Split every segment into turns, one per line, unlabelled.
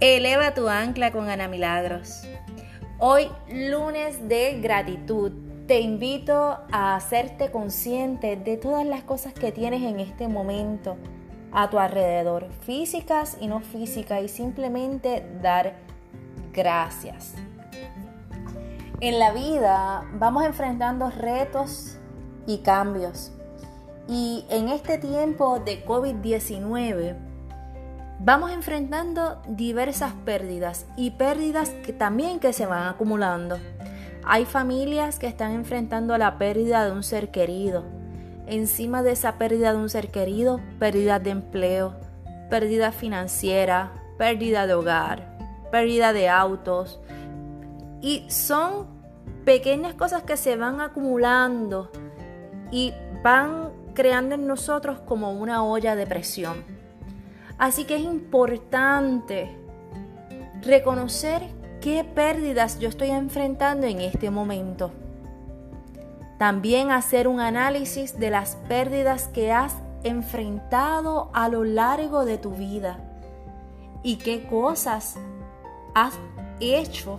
Eleva tu ancla con Ana Milagros. Hoy, lunes de gratitud, te invito a hacerte consciente de todas las cosas que tienes en este momento a tu alrededor, físicas y no físicas, y simplemente dar gracias. En la vida vamos enfrentando retos y cambios. Y en este tiempo de COVID-19, vamos enfrentando diversas pérdidas y pérdidas que también que se van acumulando. Hay familias que están enfrentando la pérdida de un ser querido. Encima de esa pérdida de un ser querido, pérdida de empleo, pérdida financiera, pérdida de hogar, pérdida de autos. Y son pequeñas cosas que se van acumulando y van creando en nosotros como una olla de presión. Así que es importante reconocer qué pérdidas yo estoy enfrentando en este momento. También hacer un análisis de las pérdidas que has enfrentado a lo largo de tu vida y qué cosas has hecho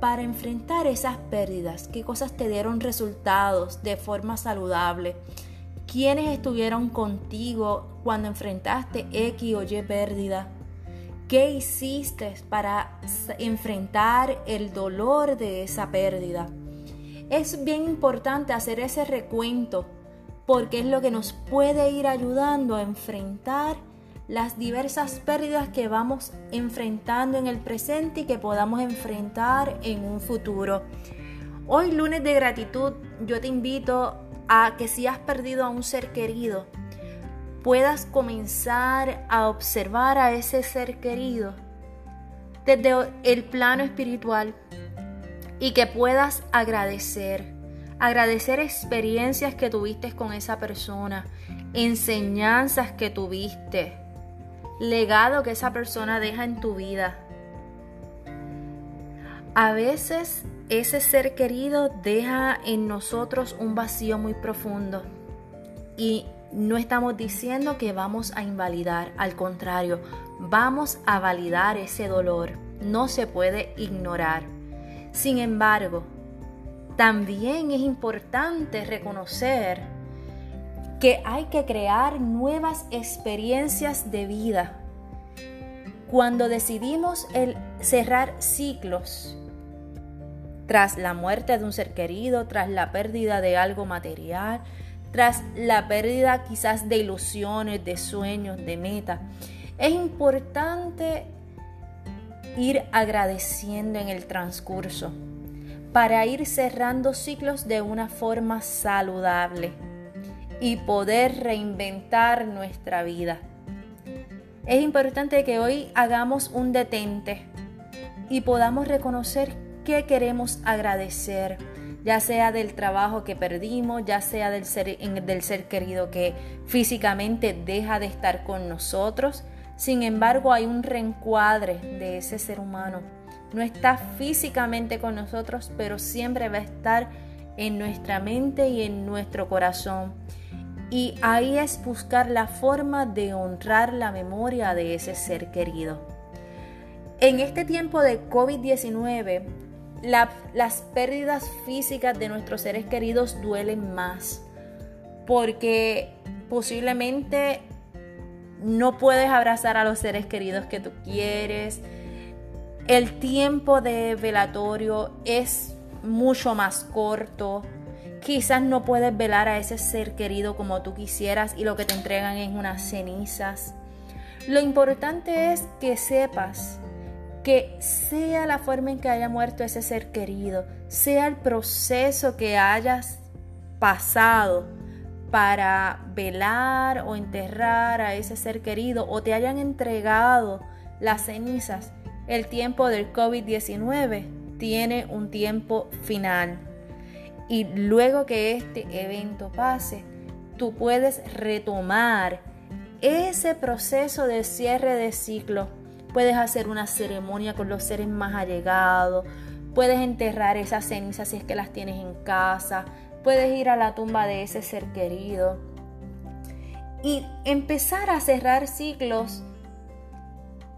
para enfrentar esas pérdidas, qué cosas te dieron resultados de forma saludable quiénes estuvieron contigo cuando enfrentaste X o Y pérdida, qué hiciste para enfrentar el dolor de esa pérdida. Es bien importante hacer ese recuento porque es lo que nos puede ir ayudando a enfrentar las diversas pérdidas que vamos enfrentando en el presente y que podamos enfrentar en un futuro. Hoy lunes de gratitud yo te invito a que si has perdido a un ser querido, puedas comenzar a observar a ese ser querido desde el plano espiritual y que puedas agradecer, agradecer experiencias que tuviste con esa persona, enseñanzas que tuviste, legado que esa persona deja en tu vida. A veces ese ser querido deja en nosotros un vacío muy profundo y no estamos diciendo que vamos a invalidar, al contrario, vamos a validar ese dolor, no se puede ignorar. Sin embargo, también es importante reconocer que hay que crear nuevas experiencias de vida. Cuando decidimos el cerrar ciclos, tras la muerte de un ser querido, tras la pérdida de algo material, tras la pérdida quizás de ilusiones, de sueños, de metas. Es importante ir agradeciendo en el transcurso para ir cerrando ciclos de una forma saludable y poder reinventar nuestra vida. Es importante que hoy hagamos un detente y podamos reconocer qué queremos agradecer, ya sea del trabajo que perdimos, ya sea del ser, del ser querido que físicamente deja de estar con nosotros. Sin embargo, hay un reencuadre de ese ser humano. No está físicamente con nosotros, pero siempre va a estar en nuestra mente y en nuestro corazón. Y ahí es buscar la forma de honrar la memoria de ese ser querido. En este tiempo de COVID-19 las pérdidas físicas de nuestros seres queridos duelen más porque posiblemente no puedes abrazar a los seres queridos que tú quieres. El tiempo de velatorio es mucho más corto. Quizás no puedes velar a ese ser querido como tú quisieras y lo que te entregan es unas cenizas. Lo importante es que sepas que sea la forma en que haya muerto ese ser querido, sea el proceso que hayas pasado para velar o enterrar a ese ser querido o te hayan entregado las cenizas, el tiempo del COVID-19 tiene un tiempo final. Y luego que este evento pase, tú puedes retomar ese proceso de cierre de ciclo Puedes hacer una ceremonia con los seres más allegados. Puedes enterrar esas cenizas si es que las tienes en casa. Puedes ir a la tumba de ese ser querido. Y empezar a cerrar ciclos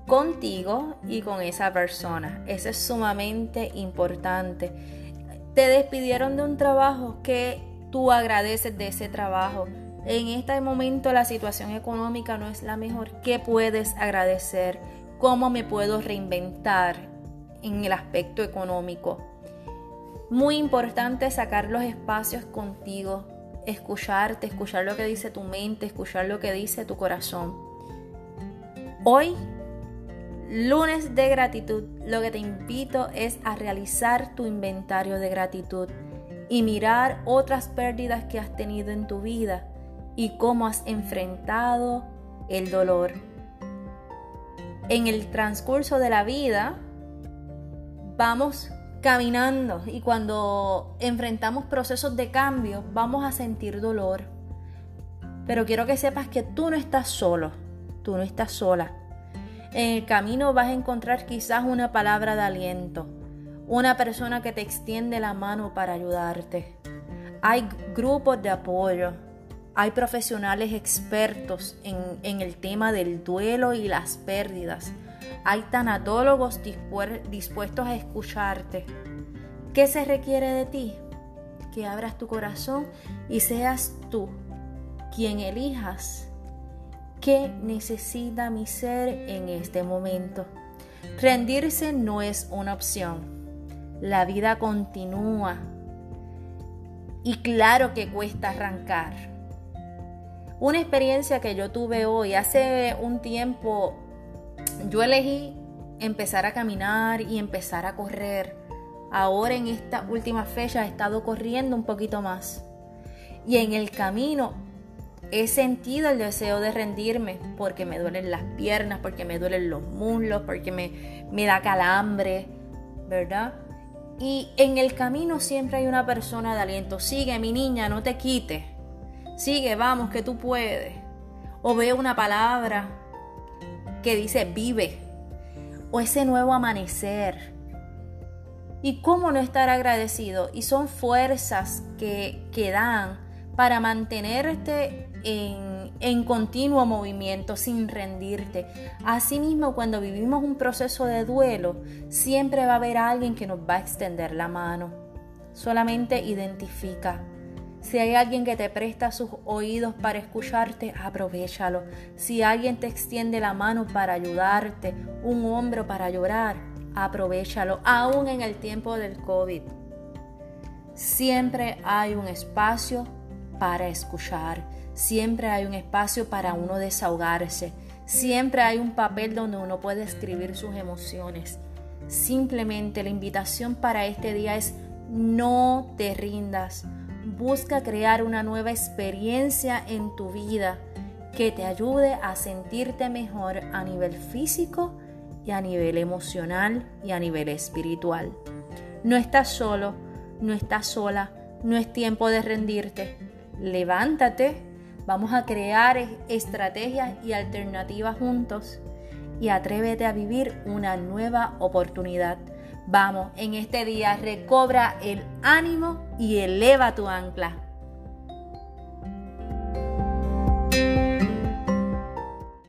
contigo y con esa persona. Eso es sumamente importante. Te despidieron de un trabajo que tú agradeces de ese trabajo. En este momento la situación económica no es la mejor. ¿Qué puedes agradecer? ¿Cómo me puedo reinventar en el aspecto económico? Muy importante sacar los espacios contigo, escucharte, escuchar lo que dice tu mente, escuchar lo que dice tu corazón. Hoy lunes de gratitud, lo que te invito es a realizar tu inventario de gratitud y mirar otras pérdidas que has tenido en tu vida y cómo has enfrentado el dolor. En el transcurso de la vida vamos caminando y cuando enfrentamos procesos de cambio vamos a sentir dolor. Pero quiero que sepas que tú no estás solo, tú no estás sola en el camino vas a encontrar quizás una palabra de aliento, una persona que te extiende la mano para ayudarte. Hay grupos de apoyo, hay profesionales expertos en, el tema del duelo y las pérdidas. Hay tanatólogos dispuestos a escucharte. ¿Qué se requiere de ti? Que abras tu corazón y seas tú quien elijas ¿Qué necesita mi ser en este momento? Rendirse no es una opción. La vida continúa. Y claro que cuesta arrancar. Una experiencia que yo tuve hoy, hace un tiempo, yo elegí empezar a caminar y empezar a correr. Ahora en esta última fecha he estado corriendo un poquito más. Y en el camino he sentido el deseo de rendirme porque me duelen las piernas, porque me duelen los muslos, porque me, me da calambre, ¿verdad? Y en el camino siempre hay una persona de aliento. Sigue, mi niña, no te quites. Sigue, vamos, que tú puedes. O veo una palabra que dice vive. O ese nuevo amanecer. ¿Y cómo no estar agradecido? Y son fuerzas que, que dan para mantenerte en, continuo movimiento, sin rendirte. Asimismo, cuando vivimos un proceso de duelo, siempre va a haber alguien que nos va a extender la mano. Solamente identifica. Si hay alguien que te presta sus oídos para escucharte, aprovechalo. Si alguien te extiende la mano para ayudarte, un hombro para llorar, aprovechalo. Aún en el tiempo del COVID. Siempre hay un espacio para escuchar. Siempre hay un espacio para uno desahogarse. Siempre hay un papel donde uno puede escribir sus emociones. Simplemente la invitación para este día es no te rindas. Busca crear una nueva experiencia en tu vida que te ayude a sentirte mejor a nivel físico y a nivel emocional y a nivel espiritual. No estás solo, no estás sola, no es tiempo de rendirte. Levántate, vamos a crear estrategias y alternativas juntos y atrévete a vivir una nueva oportunidad. Vamos, en este día recobra el ánimo y eleva tu ancla.